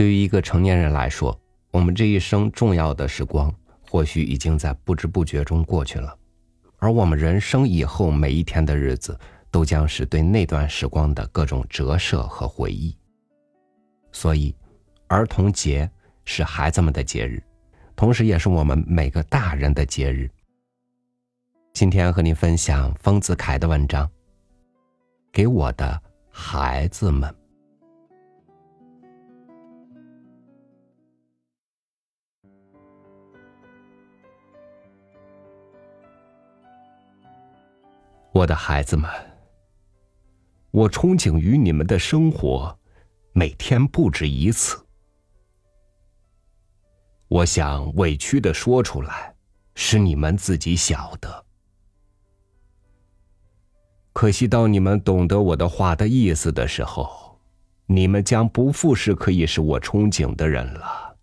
对于一个成年人来说，我们这一生重要的时光，或许已经在不知不觉中过去了，而我们人生以后每一天的日子，都将是对那段时光的各种折射和回忆。所以，儿童节是孩子们的节日，同时也是我们每个大人的节日。今天和您分享丰子恺的文章，《给我的孩子们》。我的孩子们，我憧憬于你们的生活，每天不止一次。我想委屈的说出来，使你们自己晓得。可惜，到你们懂得我的话的意思的时候，你们将不复是可以使我憧憬的人了。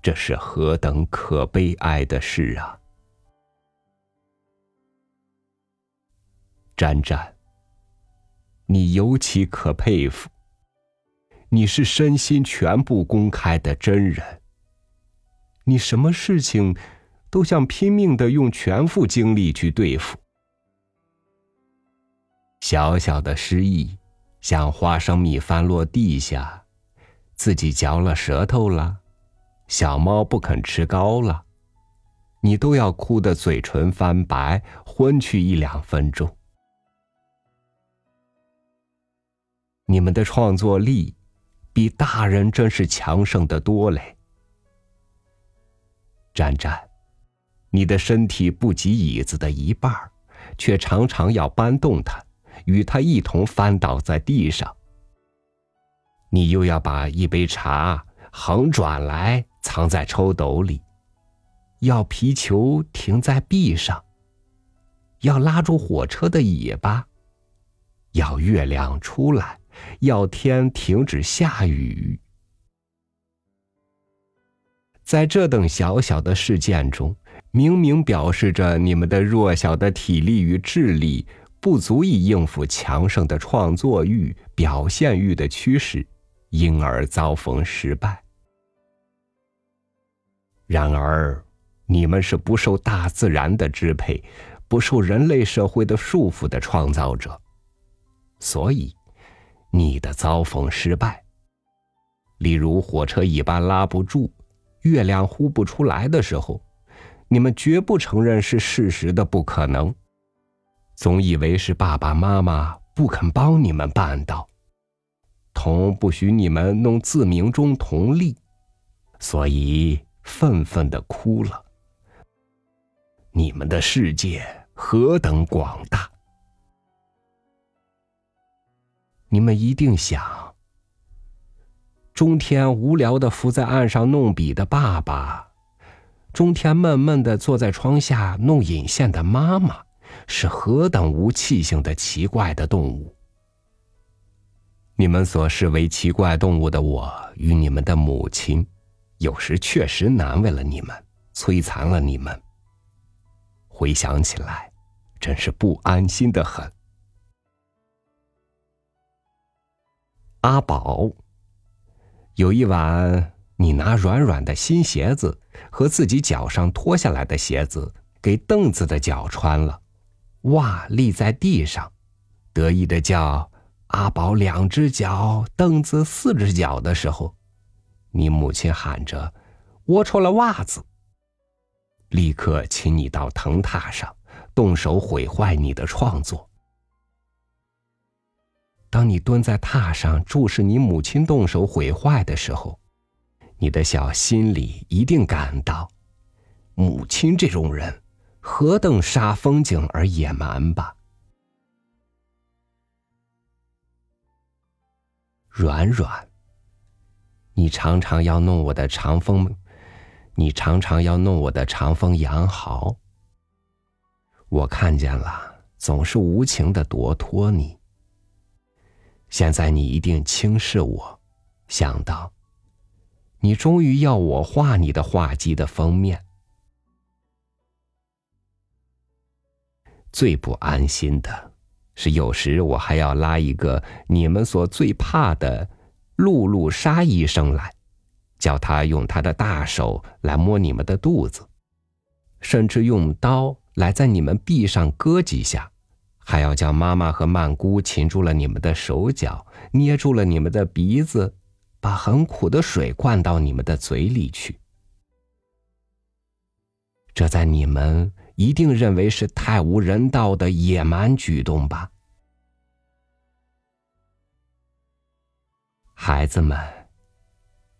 这是何等可悲哀的事啊！沾沾，你尤其可佩服。你是身心全部公开的真人。你什么事情，都想拼命的用全副精力去对付。小小的失意，像花生米翻落地下，自己嚼了舌头了，小猫不肯吃糕了，你都要哭得嘴唇翻白，昏去一两分钟。你们的创作力，比大人真是强盛的多嘞。沾沾，你的身体不及椅子的一半却常常要搬动它，与它一同翻倒在地上。你又要把一杯茶横转来藏在抽斗里，要皮球停在壁上，要拉住火车的尾巴，要月亮出来。要天停止下雨，在这等小小的事件中，明明表示着你们的弱小的体力与智力不足以应付强盛的创作欲、表现欲的趋势，因而遭逢失败。然而，你们是不受大自然的支配、不受人类社会的束缚的创造者，所以。你的遭逢失败，例如火车尾巴拉不住，月亮呼不出来的时候，你们绝不承认是事实的不可能，总以为是爸爸妈妈不肯帮你们办到，同不许你们弄自鸣钟同利，所以愤愤的哭了。你们的世界何等广大！你们一定想，中天无聊的伏在岸上弄笔的爸爸，中天闷闷的坐在窗下弄引线的妈妈，是何等无气性的奇怪的动物。你们所视为奇怪动物的我与你们的母亲，有时确实难为了你们，摧残了你们。回想起来，真是不安心的很。阿宝，有一晚，你拿软软的新鞋子和自己脚上脱下来的鞋子给凳子的脚穿了，袜立在地上，得意的叫阿宝两只脚，凳子四只脚的时候，你母亲喊着我穿了袜子，立刻请你到藤榻上，动手毁坏你的创作。当你蹲在榻上注视你母亲动手毁坏的时候，你的小心里一定感到，母亲这种人何等煞风景而野蛮吧？软软，你常常要弄我的长风，你常常要弄我的长风羊毫，我看见了，总是无情的夺脱你。现在你一定轻视我，想到，你终于要我画你的画集的封面。最不安心的是，有时我还要拉一个你们所最怕的露露莎医生来，叫他用他的大手来摸你们的肚子，甚至用刀来在你们臂上割几下，还要叫妈妈和曼姑擒住了你们的手脚，捏住了你们的鼻子，把很苦的水灌到你们的嘴里去。这在你们一定认为是太无人道的野蛮举动吧？孩子们，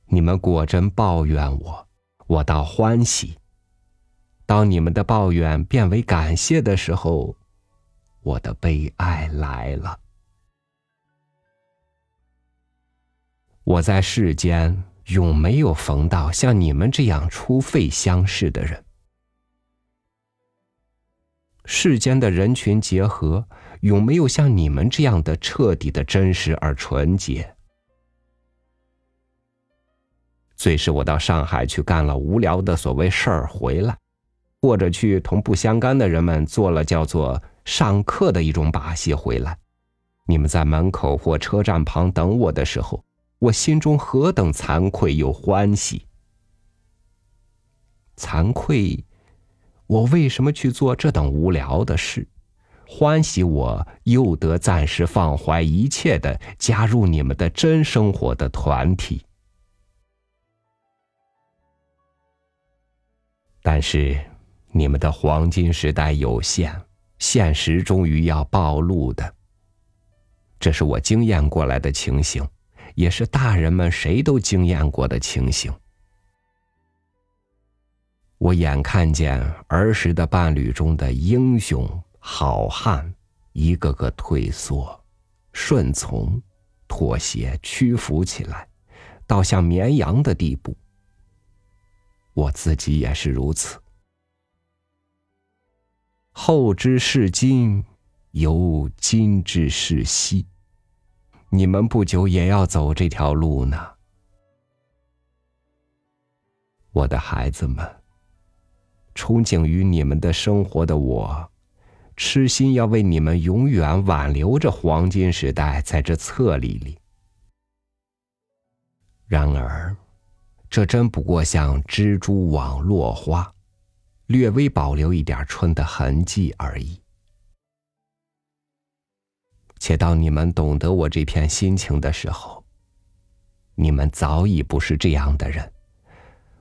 你们果真抱怨我，我倒欢喜。当你们的抱怨变为感谢的时候，我的悲哀来了。我在世间永没有逢到像你们这样出费相视的人。世间的人群结合，永没有像你们这样的彻底的真实而纯洁。最是我到上海去干了无聊的所谓事儿回来，或者去同不相干的人们做了叫做上课的一种把戏回来。你们在门口或车站旁等我的时候，我心中何等惭愧又欢喜。惭愧。我为什么去做这等无聊的事？欢喜我又得暂时放怀一切的加入你们的真生活的团体。但是你们的黄金时代有限，现实终于要暴露的。这是我经验过来的情形，也是大人们谁都经验过的情形。我眼看见儿时的伴侣中的英雄好汉，一个个退缩、顺从、妥协、屈服起来，到像绵羊的地步。我自己也是如此。后之视今，犹今之视昔。你们不久也要走这条路呢，我的孩子们。憧憬于你们的生活的我，痴心要为你们永远挽留着黄金时代在这册里里。然而，这真不过像蜘蛛网落花，略微保留一点春的痕迹而已。且到你们懂得我这片心情的时候，你们早已不是这样的人。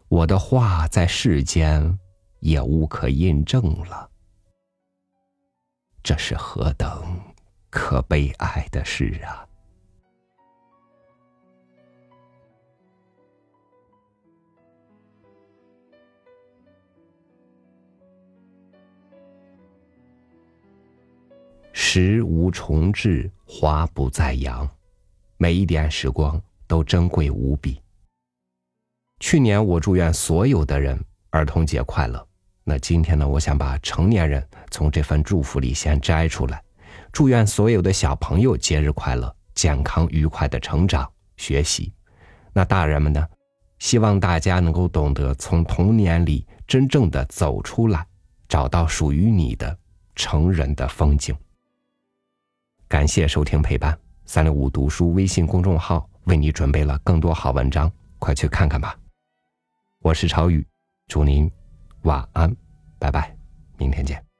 我的话在世间。也无可印证了，这是何等可悲哀的事啊！时无重至，花不再扬，每一点时光都珍贵无比。去年我祝愿所有的人儿童节快乐。那今天呢，我想把成年人从这份祝福里先摘出来，祝愿所有的小朋友节日快乐，健康愉快的成长学习。那大人们呢，希望大家能够懂得从童年里真正的走出来，找到属于你的成人的风景。感谢收听陪伴，三六五读书微信公众号为你准备了更多好文章，快去看看吧。我是朝宇，祝您。晚安，拜拜，明天见。